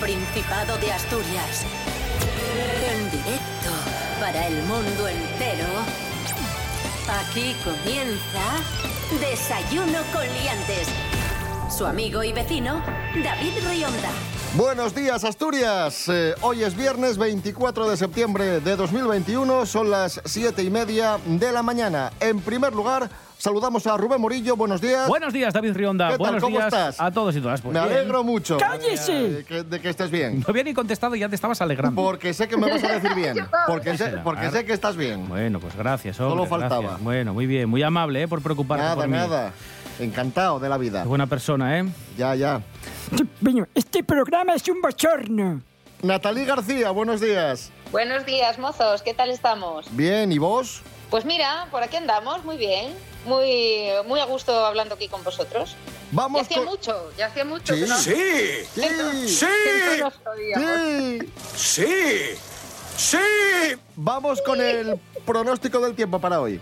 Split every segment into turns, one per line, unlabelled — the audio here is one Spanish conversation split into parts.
Principado de Asturias. En directo para el mundo entero. Aquí comienza Desayuno con Liantes. Su amigo y vecino, David Rionda.
Buenos días, Asturias. Eh, hoy es viernes 24 de septiembre de 2021. Son las 7 y media de la mañana. En primer lugar, saludamos a Rubén Morillo. Buenos días.
Buenos días, David Rionda.
¿Qué tal?
Buenos
¿Cómo
días
estás?
a todos y todas. Pues
Me
bien.
alegro mucho.
¡Cállese!
De que, de que estés bien.
No había ni contestado y ya te estabas alegrando.
Porque sé que me vas a decir bien. Porque sé, porque sé que estás bien.
Bueno, pues gracias, hombre.
Solo faltaba.
gracias. Bueno, muy bien. Muy amable, ¿eh? Por preocuparte
Nada,
por mí.
nada. Encantado de la vida.
Qué buena persona, ¿eh?
Ya, ya.
Este programa es un bochorno.
Natalí García, buenos días.
Buenos días, mozos, ¿qué tal estamos?
Bien, ¿y vos?
Pues mira, por aquí andamos, muy bien, muy, muy a gusto hablando aquí con vosotros. Ya
Vamos
hacía
con...
mucho, ya hacía mucho.
Sí.
que no-
Sí, sí. Sí, sí. Vamos con el pronóstico del tiempo para hoy.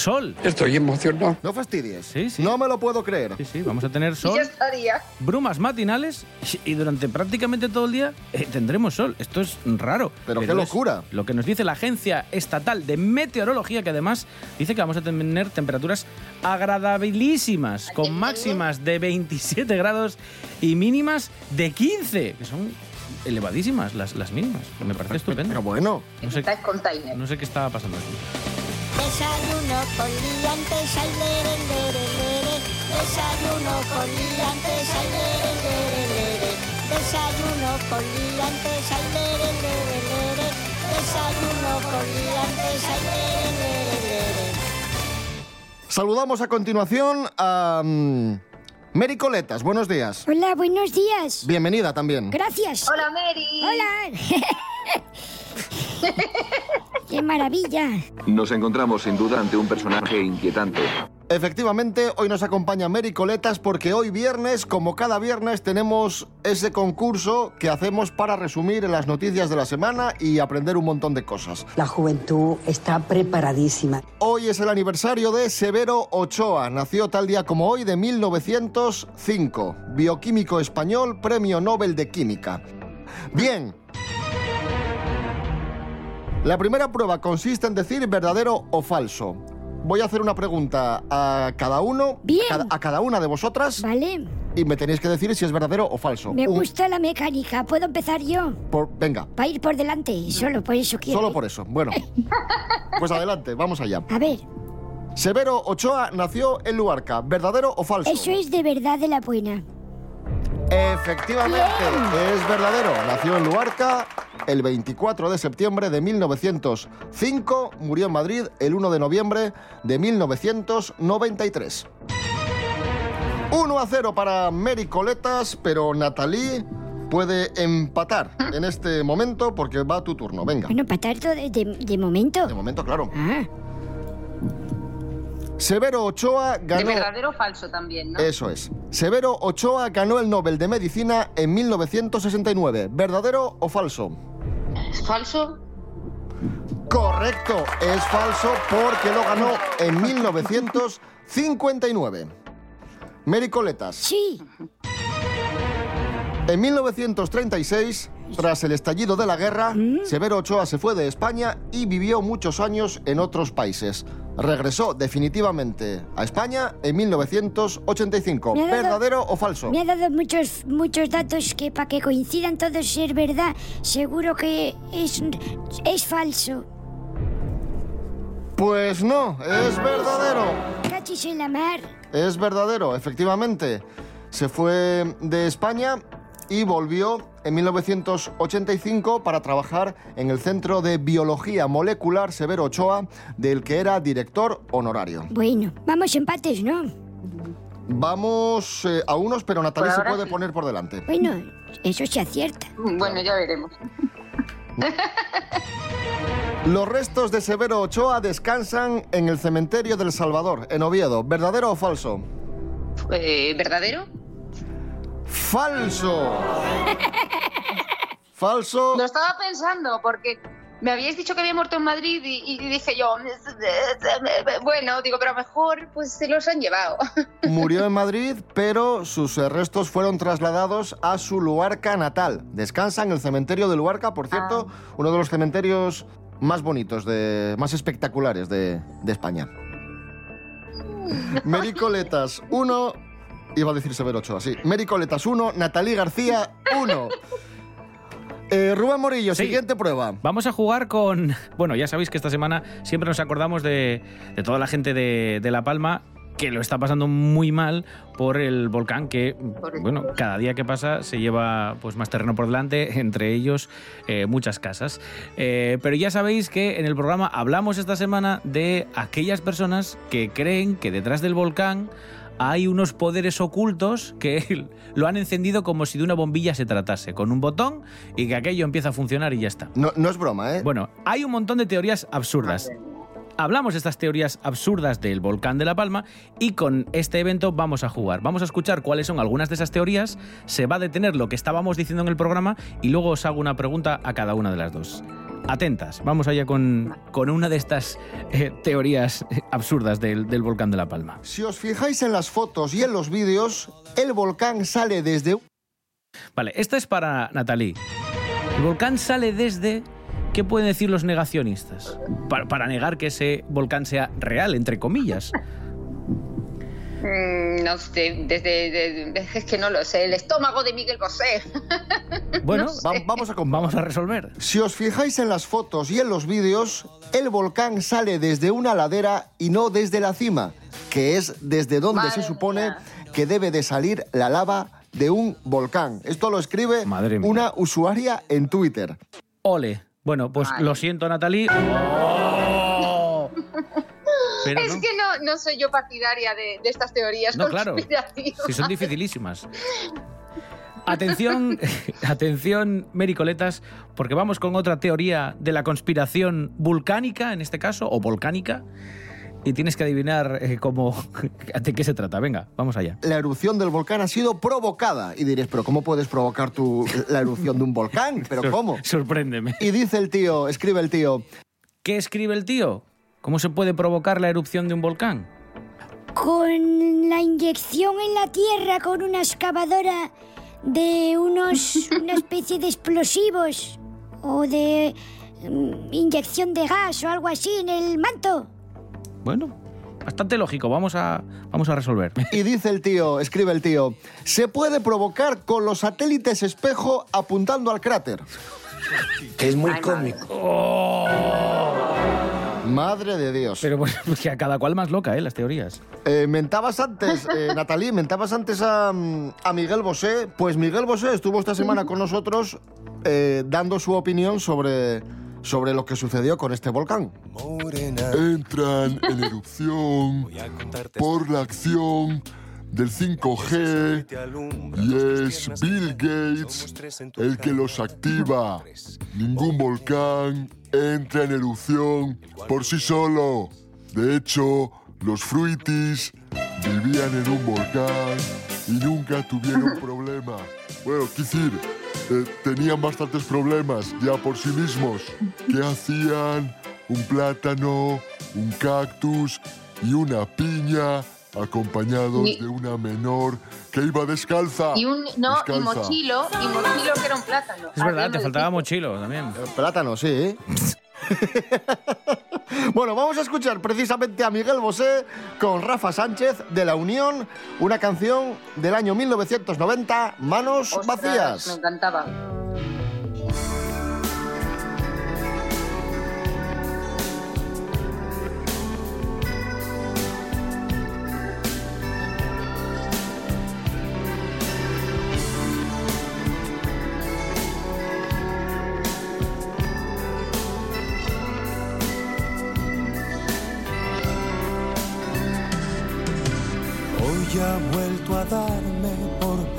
Sol.
Estoy emocionado.
No fastidies.
Sí, sí.
No me lo puedo creer.
Sí, sí, vamos a tener sol,
ya estaría.
brumas matinales y durante prácticamente todo el día eh, tendremos sol. Esto es raro.
Pero qué locura.
Lo que nos dice la Agencia Estatal de Meteorología, que además dice que vamos a tener temperaturas agradabilísimas, con máximas de 27 grados y mínimas de 15, que son elevadísimas las, las mínimas. Me parece estupendo.
Pero bueno,
No sé, no sé qué estaba pasando aquí.
Desayuno con liantes, ay, lere, lere, lere. Desayuno con liantes, ay, lere, lere, lere. Desayuno con liantes, ay, lere, lere, lere. Desayuno con liantes, ay, lere, lere, lere.
saludamos a continuación a mm, Mary Coletas. Buenos días.
Hola, buenos días.
Bienvenida también.
Gracias.
Hola, Mary.
Hola. ¡Qué maravilla!
Nos encontramos sin duda ante un personaje inquietante.
Efectivamente, hoy nos acompaña Mary Coletas porque hoy viernes, como cada viernes, tenemos ese concurso que hacemos para resumir las noticias de la semana y aprender un montón de cosas.
La juventud está preparadísima.
Hoy es el aniversario de Severo Ochoa. Nació tal día como hoy de 1905. Bioquímico español, Premio Nobel de Química. Bien. La primera prueba consiste en decir verdadero o falso. Voy a hacer una pregunta a cada uno,
Bien.
a cada, a cada una de vosotras,
Vale,
y me tenéis que decir si es verdadero o falso.
me
Un-
gusta la mecánica. ¿Puedo empezar yo?
por- venga,
Para ir por delante, solo por eso quiero.
solo por eso. Bueno, pues adelante, vamos allá.
A ver,
Severo Ochoa nació en Luarca. ¿Verdadero o falso?
eso es de verdad de la buena.
Efectivamente, es verdadero. Nació en Luarca el 24 de septiembre de 1905. Murió en Madrid el 1 de noviembre de 1993. 1 a 0 para Mary Coletas, pero Natalie puede empatar en este momento porque va tu turno. Venga.
Bueno, de, de- de momento.
De momento, claro.
Ah,
Severo Ochoa
De
ganó.
verdadero o falso también, ¿no?
Eso es. Severo Ochoa ganó el Nobel de Medicina en 1969. ¿Verdadero o falso?
¿Es falso?
Correcto, es falso porque lo ganó en 1959. Mary Coletas.
sí.
En 1936, tras el estallido de la guerra, Severo Ochoa se fue de España y vivió muchos años en otros países. Regresó definitivamente a España en 1985.
Me ha dado-
¿Verdadero o falso?
Me ha dado muchos, muchos datos que para que coincidan todos ser verdad, seguro que es, es falso.
Pues no, es verdadero.
Cachis en la mar.
Es verdadero, efectivamente. Se fue de España y volvió en 1985 para trabajar en el Centro de Biología Molecular Severo Ochoa, del que era director honorario.
Bueno, vamos empates, ¿no?
Vamos eh, a unos, pero Natalia se puede
sí.
poner por delante.
Bueno, eso se acierta.
Bueno, ya veremos.
Los restos de Severo Ochoa descansan en el cementerio del Salvador, en Oviedo. ¿Verdadero o falso?
Eh, ¿Verdadero?
¡Falso! Falso.
Lo estaba pensando porque me habíais dicho que había muerto en Madrid y, y dije yo, bueno, digo, pero a lo mejor pues se los han llevado.
Murió en Madrid, pero sus restos fueron trasladados a su Luarca natal. Descansa en el cementerio de Luarca, por cierto, uno de los cementerios más bonitos, de, más espectaculares de, de España. Mericoletas 1, iba a decir Severo 8, así. Mericoletas 1, Natalí García 1. Eh, Rubén Morillo,
Sí.
siguiente prueba.
Vamos a jugar con. Bueno, ya sabéis que esta semana siempre nos acordamos de, de toda la gente de, de La Palma que lo está pasando muy mal por el volcán que, bueno, cada día que pasa se lleva pues más terreno por delante, entre ellos eh, muchas casas. Eh, pero ya sabéis que en el programa hablamos esta semana de aquellas personas que creen que detrás del volcán hay unos poderes ocultos que lo han encendido como si de una bombilla se tratase, con un botón y que aquello empieza a funcionar y ya está.
No, no es broma, ¿eh?
Bueno, hay un montón de teorías absurdas. Hablamos de estas teorías absurdas del volcán de La Palma y con este evento vamos a jugar. Vamos a escuchar cuáles son algunas de esas teorías, se va a detener lo que estábamos diciendo en el programa y luego os hago una pregunta a cada una de las dos. Atentas, vamos allá con, con una de estas eh, teorías eh, absurdas del, del volcán de La Palma.
Si os fijáis en las fotos y en los vídeos, el volcán sale desde
Vale, esta es para Natalí. El volcán sale desde... ¿Qué pueden decir los negacionistas? Para, para negar que ese volcán sea real, entre comillas.
Mm, no sé, desde, de- de- es que no lo sé, el estómago de Miguel Bosé.
Bueno,
Va- vamos a
vamos a resolver.
Si os fijáis en las fotos y en los vídeos, el volcán sale desde una ladera y no desde la cima, que es desde donde
Madre
se supone
mía.
que debe de salir la lava de un volcán. Esto lo escribe
Madre mía.
una usuaria en Twitter.
Ole. Bueno, pues
Vale.
lo siento, Natalí. ¡Oh! Pero
es
no.
que no, no soy yo partidaria de, de estas teorías
No, claro. Si son dificilísimas. Atención, atención, Mericoletas, porque vamos con otra teoría de la conspiración vulcánica, en este caso, o volcánica, y tienes que adivinar eh, cómo, de qué se trata. Venga, vamos allá.
La erupción del volcán ha sido provocada. Y diréis, pero ¿cómo puedes provocar tú la erupción de un volcán? ¿Pero
Sor-
cómo?
Sorpréndeme.
Y dice el tío, escribe el tío,
¿Qué escribe el tío? ¿Cómo se puede provocar la erupción de un volcán?
Con la inyección en la tierra con una excavadora de unos una especie de explosivos o de mm, inyección de gas o algo así en el manto.
Bueno, bastante lógico. Vamos a, vamos a resolver.
Y dice el tío, escribe el tío, se puede provocar con los satélites espejo apuntando al cráter.
Es muy cómico.
Madre de Dios.
Pero bueno, que a cada cual más loca, ¿eh? Las teorías.
Eh, mentabas antes, eh, Natalí, mentabas antes a, a Miguel Bosé. Pues Miguel Bosé estuvo esta semana con nosotros eh, dando su opinión sobre, sobre lo que sucedió con este volcán.
entran en erupción por la acción del 5G y es Bill Gates el que los activa. Ningún volcán entra en erupción por sí solo. De hecho, los fruitis vivían en un volcán y nunca tuvieron problema. Bueno, qué decir, eh, tenían bastantes problemas ya por sí mismos. ¿Qué hacían? Un plátano, un cactus y una piña acompañados
Y-
de una menor que iba descalza.
Y un, no, y mochilo, y mochilo que era un plátano.
Es verdad, te faltaba mochilo también.
Plátano, sí. bueno, vamos a escuchar precisamente a Miguel Bosé con Rafa Sánchez de La Unión, una canción del año 1990, Manos
Ostras,
Vacías.
Me encantaba.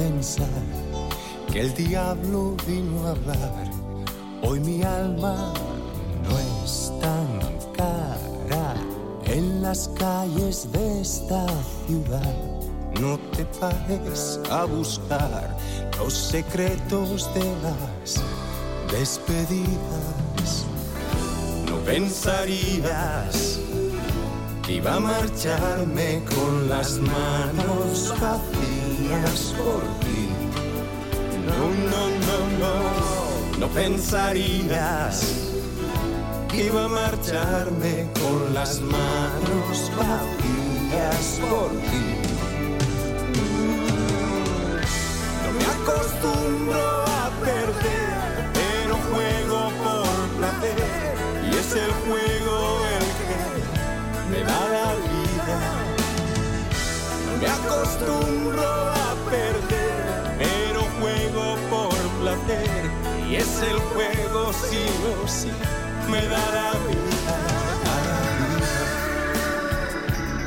Pensar que el diablo vino a hablar. Hoy mi alma no es tan cara en las calles de esta ciudad. No te pares a buscar los secretos de las despedidas. pensarías que iba a marcharme con las manos vacías por ti. No, no, no, no, no pensarías que iba a marcharme con las manos vacías por ti. No me acostumbro a perder, pero juego por placer y es el juego el que me da la vida. No me acostumbro a el juego sí o sí me da la vida.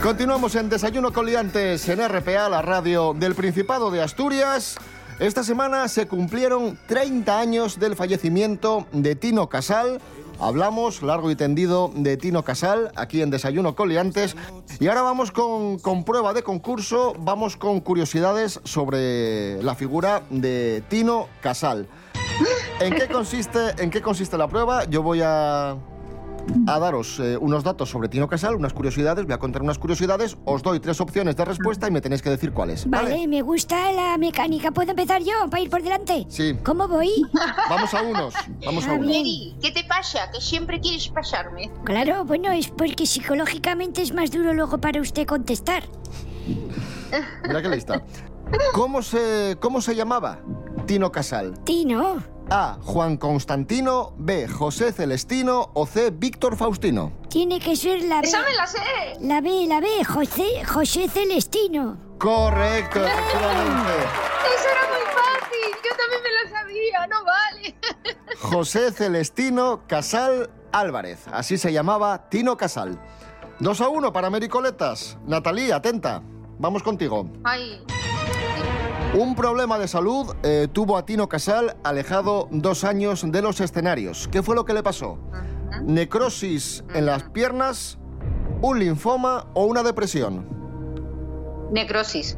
Continuamos en Desayuno con Liantes en RPA, la radio del Principado de Asturias. Esta semana se cumplieron 30 años del fallecimiento de Tino Casal. Hablamos largo y tendido de Tino Casal aquí en Desayuno con Liantes. Y ahora vamos con, con prueba de concurso, vamos con curiosidades sobre la figura de Tino Casal. ¿En qué consiste, en qué consiste la prueba? Yo voy a, a daros eh, unos datos sobre Tino Casal, unas curiosidades, voy a contar unas curiosidades, os doy tres opciones de respuesta y me tenéis que decir cuáles.
Vale, me gusta la mecánica. ¿Puedo empezar yo para ir por delante?
Sí.
¿Cómo voy?
Vamos a unos, vamos a
Ah,
unos.
bien.
Mary, ¿qué te pasa? Que siempre quieres pasarme.
Claro, bueno, es porque psicológicamente es más duro luego para usted contestar.
Mira qué lista. ¿Cómo se, ¿Cómo se llamaba Tino Casal?
Tino.
A. Juan Constantino. B. José Celestino. O C. Víctor Faustino.
Tiene que ser la B.
¡Esa me la sé!
La B, la B, José, José Celestino.
Correcto, efectivamente.
Eso era muy fácil. Yo también me la sabía. No vale.
José Celestino Casal Álvarez. Así se llamaba Tino Casal. 2 a 1 para Mericoletas. Natalí, atenta. Vamos contigo.
Ay,
Un problema de salud eh, tuvo a Tino Casal alejado dos años de los escenarios. ¿Qué fue lo que le pasó? ¿Necrosis en las piernas, un linfoma o una depresión?
necrosis.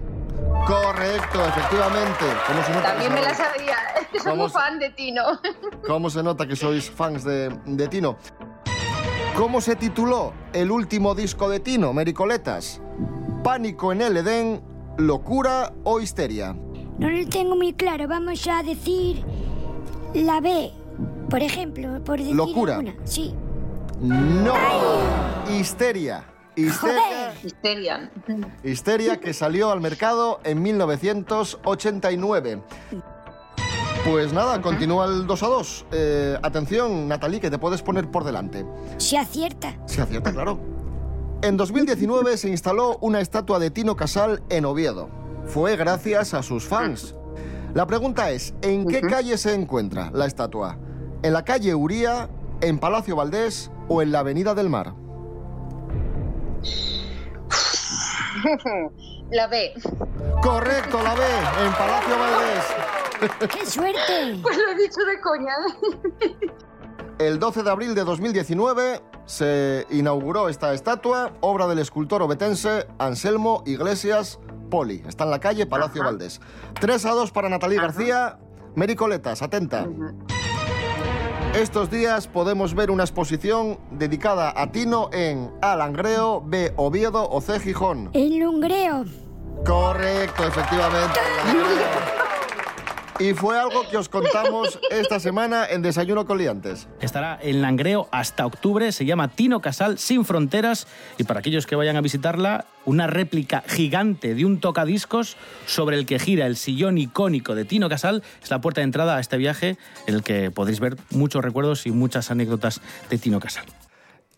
Correcto, efectivamente. ¿Cómo se nota que
También me la sabía. Soy muy fan de Tino.
¿Cómo se nota que sois fans de, de Tino? ¿Cómo se tituló el último disco de Tino, Mericoletas? ¿Pánico en el Edén, locura o histeria?
No lo tengo muy claro. Vamos a decir la B, por ejemplo, por decir
Locura.
alguna. Sí.
No. Histeria. Histeria,
Histeria.
histeria que salió al mercado en 1989. Pues nada, continúa el 2 a 2. Eh, atención, Natalie, que te puedes poner por delante.
Se acierta.
Se acierta, claro. En 2019 se instaló una estatua de Tino Casal en Oviedo. Fue gracias a sus fans. La pregunta es, ¿en qué calle se encuentra la estatua? ¿En la calle Uría, en Palacio Valdés o en la Avenida del Mar?
La B.
Correcto, la B, en Palacio Valdés.
¡Qué suerte!
Pues lo he dicho de coña.
El 12 de abril de 2019 se inauguró esta estatua, obra del escultor obetense Anselmo Iglesias Poli. Está en la calle Palacio Valdés. 3 a 2 para Natalie García. Mericoletas, atenta. Estos días podemos ver una exposición dedicada a Tino en A. Langreo, B. Oviedo o C. Gijón.
El lungreo.
Correcto, efectivamente. Y fue algo que os contamos esta semana en Desayuno con Liantes.
Estará en Langreo hasta octubre, se llama Tino Casal Sin Fronteras y para aquellos que vayan a visitarla, una réplica gigante de un tocadiscos sobre el que gira el sillón icónico de Tino Casal. Es la puerta de entrada a este viaje en el que podréis ver muchos recuerdos y muchas anécdotas de Tino Casal.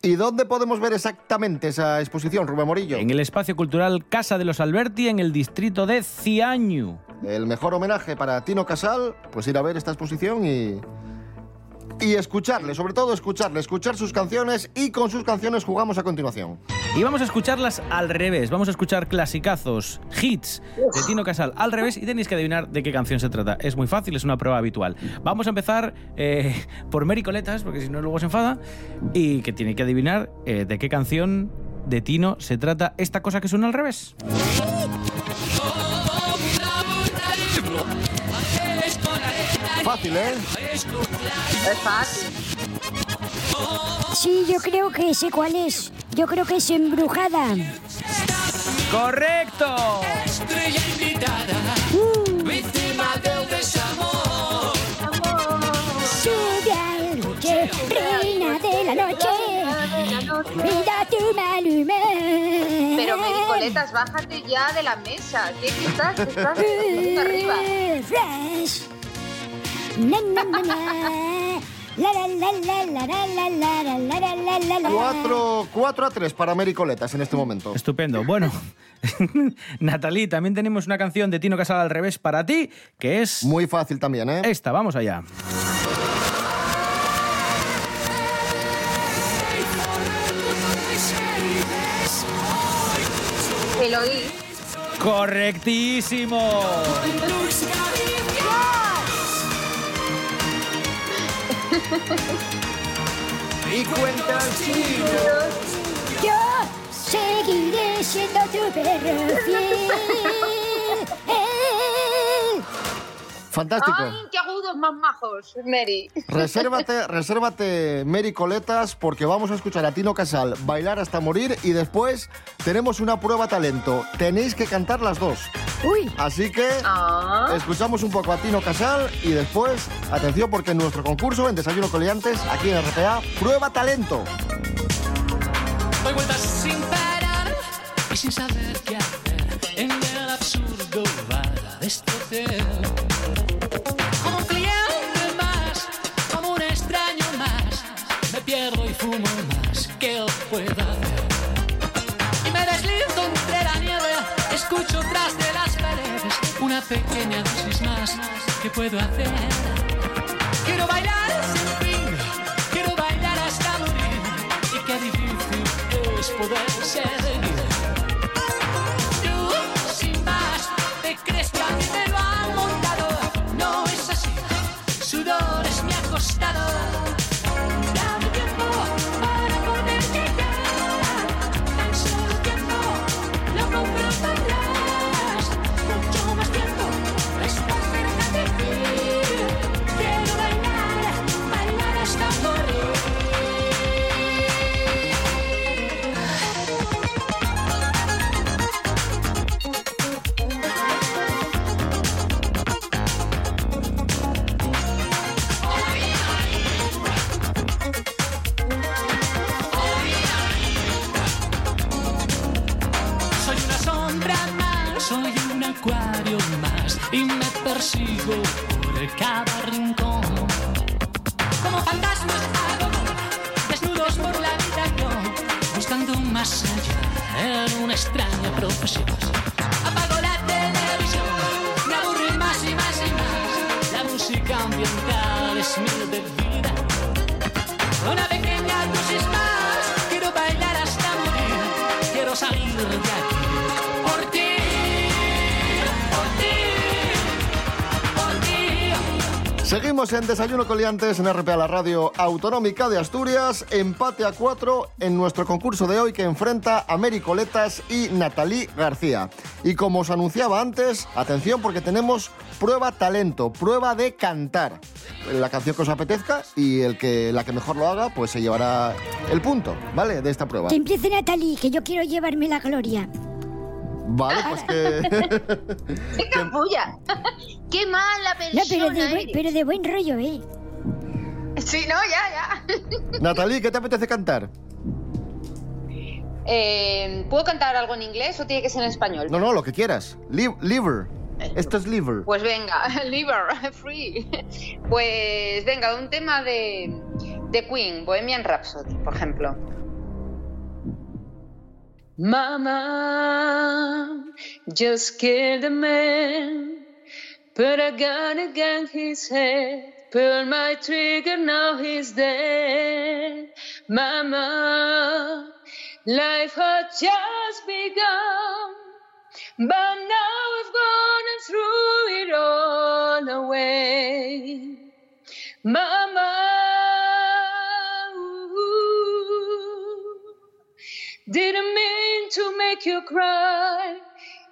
¿Y dónde podemos ver exactamente esa exposición, Rubén Morillo?
En el espacio cultural Casa de los Alberti, en el distrito de Ciañu.
El mejor homenaje para Tino Casal, pues ir a ver esta exposición y. Y escucharle, sobre todo escucharle, escuchar sus canciones y con sus canciones jugamos a continuación.
Y vamos a escucharlas al revés. Vamos a escuchar clasicazos, hits de Tino Casal al revés y tenéis que adivinar de qué canción se trata. Es muy fácil, es una prueba habitual. Vamos a empezar eh, por Mericoletas, porque si no luego se enfada, y que tiene que adivinar eh, de qué canción de Tino se trata esta cosa que suena al revés.
Fácil, ¿eh?
Es fácil.
sí, yo creo que sé cuál es. Yo creo que es embrujada.
¡Correcto!
Estrella invitada, víctima
coletas, bájate ya de la mesa. ¿Qué, qué estás? ¿Qué estás arriba?
Fresh. Na, na, na, Cuatro,
4 a 3 para Mary Coletas en este momento.
Estupendo. Bueno, Natalie, también tenemos una canción de Tino Casal al revés para ti, que es...
Muy fácil también, ¿eh?
Esta, vamos allá.
Eloí.
¡Correctísimo!
Y cuenta
Yo seguiré siendo tu perro fiel.
Fantástico.
¡Ay, qué agudos más majos, Mary!
Resérvate, resérvate, Mary Coletas, porque vamos a escuchar a Tino Casal bailar hasta morir y después tenemos una prueba talento. Tenéis que cantar las dos.
Uy,
Así que
Ah.
escuchamos un poco a Tino Casal y después, atención, porque en nuestro concurso, en Desayuno Coliantes, aquí en RPA, prueba talento.
Doy vueltas sin parar y sin saber qué hacer. En el absurdo bar de fumo más que él pueda hacer. Y me deslizo entre la nieve, escucho tras de las paredes una pequeña dosis más que puedo hacer. Quiero bailar sin fin, quiero bailar hasta morir. Y qué difícil es poder cuore cava rincon En
Desayuno Coliantes en RPA, la radio autonómica de Asturias. Empate a cuatro en nuestro concurso de hoy que enfrenta a Mary Coletas y Natalí García. Y como os anunciaba antes, atención porque tenemos prueba talento, prueba de cantar. La canción que os apetezca y el que, la que mejor lo haga, pues se llevará el punto, ¿vale? De esta prueba.
que empiece Natalie, que yo quiero llevarme la gloria.
Vale, pues que...
¡Qué capulla! ¡Qué mala
No,
persona
pero de, buen,
eres!
pero de buen rollo, ¿eh?
Sí, no, ya, ya.
Natalí, ¿qué te apetece cantar?
Eh, ¿Puedo cantar algo en inglés o tiene que ser en español?
No, no, lo que quieras. Li- liver. Esto es liver.
Pues venga, liver, free. Pues venga, un tema de, de Queen, Bohemian Rhapsody, por ejemplo. Mama just killed a man, put a gun against his head, pulled my trigger, now he's dead. Mama, life had just begun. But make you cry.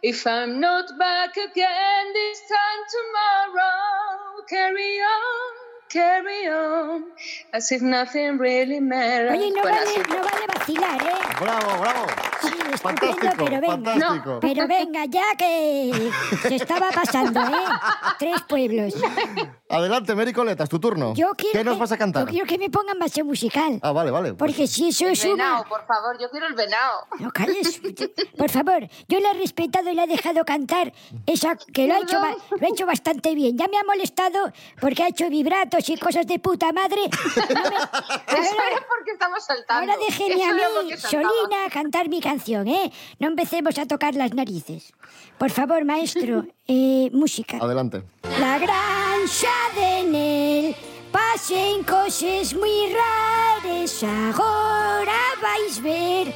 If I'm not back again this time tomorrow, carry on, carry on as if nothing really matters.
Oye, no
Bueno,
vale,
así.
no vale vacilar, ¿eh?
Bravo, bravo. Fantástico,
pero venga.
fantástico.
Pero venga, ya que se estaba pasando, ¿eh? Tres pueblos.
Adelante, Mary Coletas, tu turno.
Yo quiero
¿Qué nos
que-
vas a cantar?
Yo quiero que me pongan base musical.
Ah, vale, vale. pues-
Porque si eso
El
es una...
venado, por favor, yo quiero el venado.
No calles. Por favor, yo le he respetado y le he dejado cantar esa que lo ha, hecho, lo ha hecho bastante bien. Ya me ha molestado porque ha hecho vibratos y cosas de puta madre. No me-
Eso es porque estamos saltando.
Ahora déjeme
Eso
a mí. Solina, cantar mi canción, ¿eh? No empecemos a tocar las narices. Por favor, maestro, eh, música.
Adelante.
La granja de Nel pasen cosas muy raras Ahora vais ver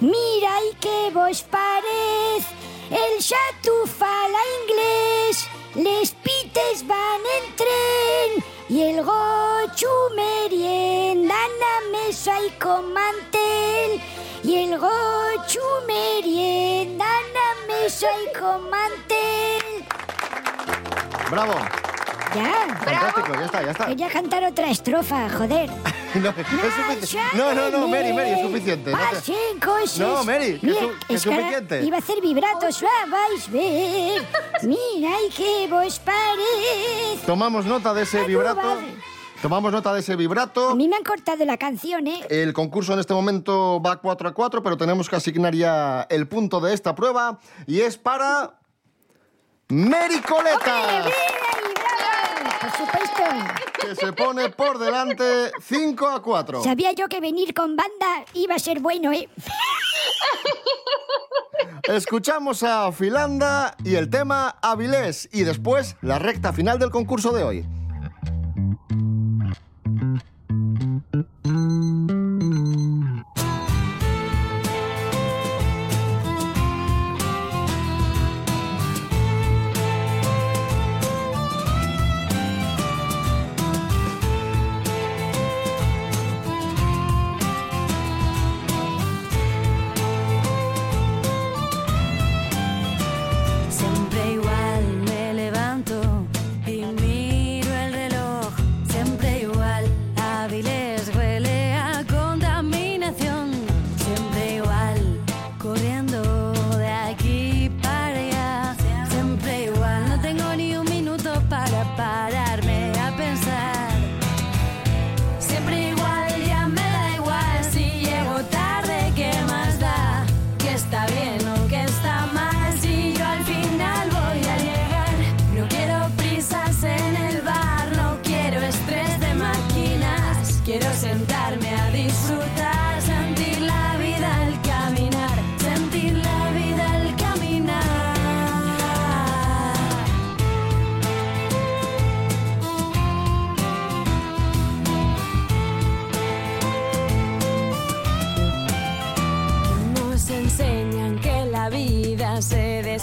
Mira y que vos parez El xatu fala inglés Les pites van en tren Y el gochu merienda na mesa y con mantel Y el gochu merienda na mesa y con mantel
Bravo.
Ya.
Fantástico, ya está, ya está.
Quería cantar otra estrofa, joder.
No, es. No, no, no, Mary, Mary, es suficiente. No, te-. No, Mary, que
Mira,
su- que
es
suficiente.
Iba a hacer vibratos, ah, vais ver. Mira y que vos parece.
Tomamos nota de ese vibrato. Tomamos nota de ese vibrato.
A mí me han cortado la canción, ¿eh?
El concurso en este momento va 4 a 4, pero tenemos que asignar ya el punto de esta prueba y es para Mary Coletas,
Por supuesto.
que se pone por delante 5 a 4.
Sabía yo que venir con banda iba a ser bueno, ¿eh?
Escuchamos a Filanda y el tema Avilés y después la recta final del concurso de hoy.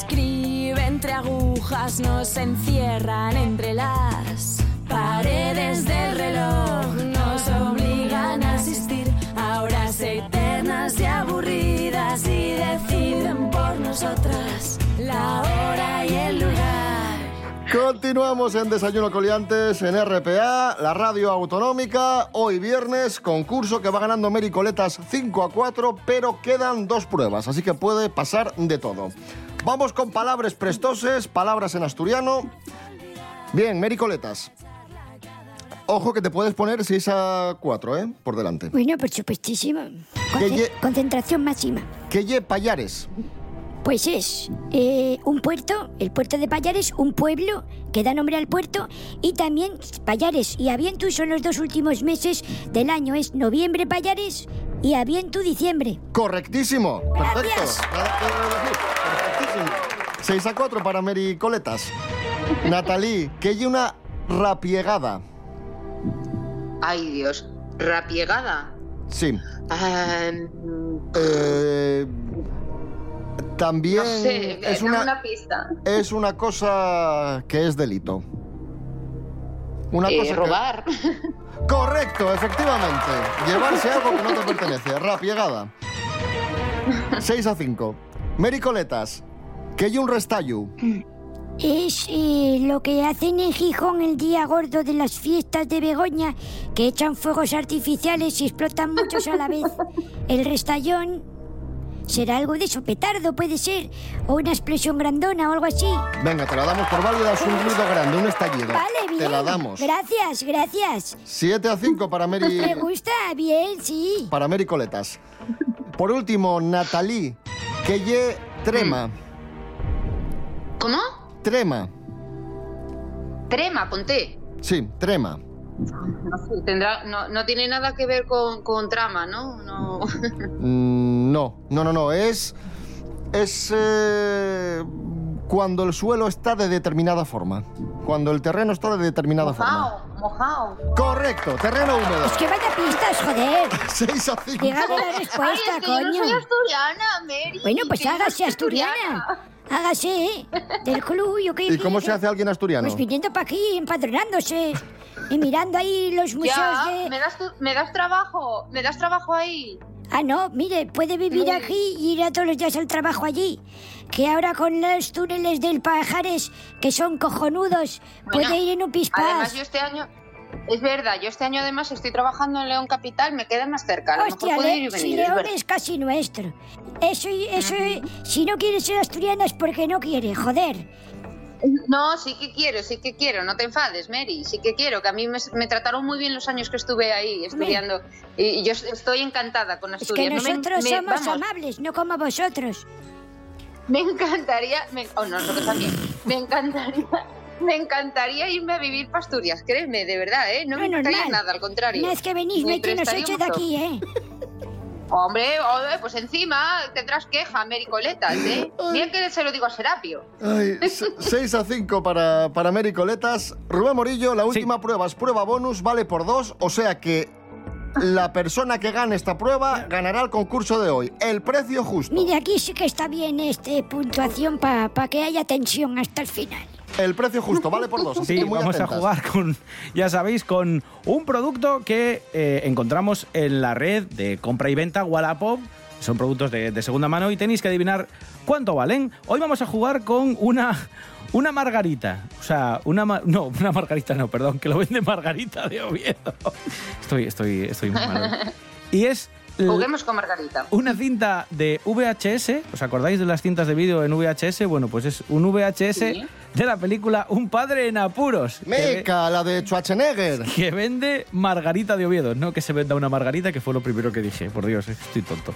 Se describe entre agujas, nos encierran entre las paredes del reloj, nos obligan a asistir a horas eternas y aburridas y deciden por nosotras la hora y el lugar.
Continuamos en Desayuno Coliantes en RPA, la radio autonómica. Hoy viernes, concurso que va ganando Mary Coletas 5 a 4, pero quedan dos pruebas, así que puede pasar de todo. Vamos con palabras prestoses, palabras en asturiano. Bien, Mary Coletas. Ojo que te puedes poner 6 a 4, ¿eh? Por delante.
Bueno, por supuestísimo. Conce- Concentración máxima.
Lle Payares.
Pues es eh, un puerto, el puerto de Payares, un pueblo que da nombre al puerto y también Payares y Avientu son los dos últimos meses del año. Es noviembre Payares y Avientu diciembre.
Correctísimo. Perfecto.
Gracias.
6 a 4 para Mary Coletas. Natalie, que lle una rapiegada.
Ay, Dios. Rapiegada.
Sí. Eh, también
no sé,
es, una,
una pista.
es una cosa que es delito. Una
Eh,
cosa que-
robar.
Correcto, efectivamente. Llevarse algo que no te pertenece. Rapiegada. 6 a 5. Mary Que hay un restallo.
es eh, lo que hacen en Gijón el día gordo de las fiestas de Begoña, que echan fuegos artificiales y explotan muchos a la vez. El restallón será algo de eso, petardo puede ser, o una explosión grandona o algo así.
Venga, te la damos por válida, es un ruido grande, un estallido.
Vale, bien.
Te la damos.
Gracias, gracias.
7 a 5 para Mary,
Me gusta, bien, sí.
para Mary Coletas. Por último, Natalie, que lle trema.
¿Cómo?
Trema.
Trema, ponte.
Sí, trema.
No, sé, tendrá, no, no tiene nada que ver con, con trama, ¿no? No.
Mm, no, no, no, no. Es. Es. eh, cuando el suelo está de determinada forma. Cuando el terreno está de determinada forma.
Mojao, mojao.
Correcto, terreno húmedo.
Es que vaya pistas, joder.
6 a 5.
Dígame la respuesta,
Ay, es que yo
coño.
no soy asturiana, Mary.
Bueno, pues
yo
hágase
soy
asturiana. Hágase, ¿eh? Del club, yo qué
¿Y cómo se hace alguien asturiano?
Pues viniendo para aquí, empadronándose. Y mirando ahí los museos
Ya,
de...
me das, tu- me das trabajo, me das trabajo ahí.
Ah, no, mire, puede vivir aquí y ir a todos los días al trabajo allí. Que ahora con los túneles del Pajares, que son cojonudos,
Bueno,
puede ir en un pispás.
Además, yo este año, es verdad, yo este año además estoy trabajando en León Capital, me queda más cerca. A lo
Hostia,
mejor puedo
Le-
ir y venir,
León es casi nuestro. Eso, eso, si no quiere ser asturiana es porque no quiere, joder.
No, sí que quiero, sí que quiero, no te enfades, Mary, sí que quiero, que a mí me, me trataron muy bien los años que estuve ahí estudiando y yo estoy encantada con
Es que
Asturias. No me-
nosotros
me-
somos amables, no como vosotros.
Me encantaría, me- oh, nosotros también, me encantaría, me encantaría irme a vivir para Asturias, créeme, de verdad, ¿eh? No me
No, normal.
nada, al contrario.
Una vez que venís, no hay que nos eche de aquí, ¿eh?
Hombre, hombre, pues encima tendrás queja, Mary Coletas, ¿eh? Mira que se lo digo a Serapio.
6 a 5 para, para Mary Coletas. Rubén Morillo, la última prueba es prueba bonus, vale por dos, o sea que la persona que gane esta prueba ganará el concurso de hoy. El precio justo.
Mire, aquí sí que está bien este puntuación para que haya tensión hasta el final.
El precio justo, vale por dos. así
Sí,
que muy
vamos
atentas.
a jugar con, ya sabéis, con un producto que eh, encontramos en la red de compra y venta Wallapop. Son productos de, de segunda mano y tenéis que adivinar cuánto valen. Hoy vamos a jugar con una, una margarita. O sea, una... No, una margarita no, perdón, que lo vende Margarita de Oviedo. Estoy, estoy, estoy muy mal. Y es...
Juguemos con Margarita.
una cinta de VHS, ¿os acordáis de las cintas de vídeo en VHS? Bueno, pues es un VHS
Sí.
de la película Un padre en apuros.
Meca, la de Schwarzenegger.
que vende Margarita de Oviedo. No que se venda una Margarita, que fue lo primero que dije. Por Dios, estoy tonto.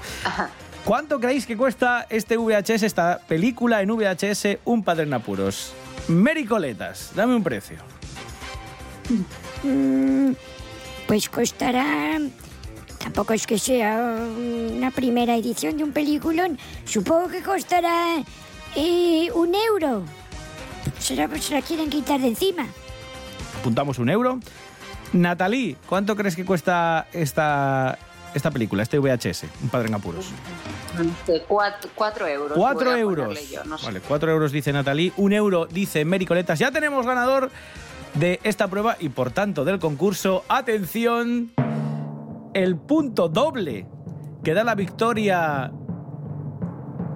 ¿Cuánto creéis que cuesta este VHS, esta película en VHS, Un padre en apuros? Mericoletas, dame un precio.
Mm, pues costará... Tampoco es que sea una primera edición de un peliculón. Supongo que costará eh, un euro. Será, pues se la quieren quitar de encima.
Apuntamos un euro. Natalie, ¿cuánto crees que cuesta esta, esta película, este VHS, Un padre en apuros?
Cuatro, cuatro euros.
Cuatro euros.
ponerle yo, no sé.
Vale, cuatro euros dice Natalie, un euro dice Mericoletas. Ya tenemos ganador de esta prueba y por tanto del concurso. Atención, el punto doble que da la victoria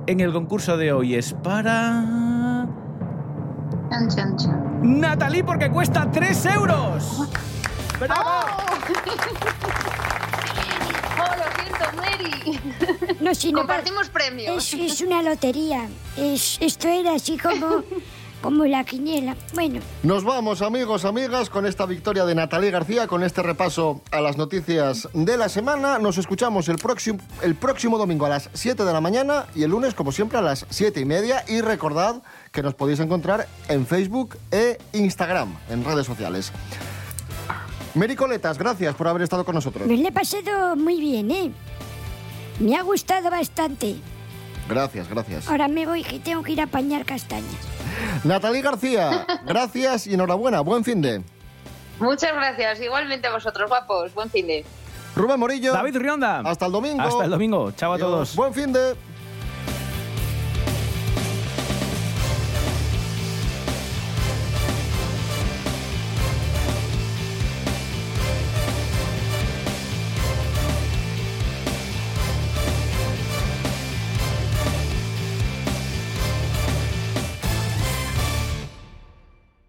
en el concurso de hoy es para
Chan, chan, chan.
Natalie porque cuesta tres euros. ¡Bravo!
Oh, lo siento, Mary.
No, si no,
Compartimos premios.
es, es una lotería. Es, esto era así como, como la quiniela. Bueno,
Nos vamos, amigos, amigas, con esta victoria de Natalie García, con este repaso a las noticias de la semana. Nos escuchamos el próximo, el próximo domingo a las 7 de la mañana y el lunes, como siempre, a las 7 y media. Y recordad que nos podéis encontrar en Facebook e Instagram, en redes sociales. Mericoletas, gracias por haber estado con nosotros.
me lo he pasado muy bien, ¿eh? Me ha gustado bastante.
Gracias, gracias.
Ahora me voy que tengo que ir a apañar castañas.
Natalie García, gracias y enhorabuena. Buen fin de.
Muchas gracias. Igualmente a vosotros, guapos. Buen fin de.
Rubén Morillo.
David Rionda.
Hasta el domingo.
Hasta el domingo. Chao a
Adiós.
todos.
Buen fin de.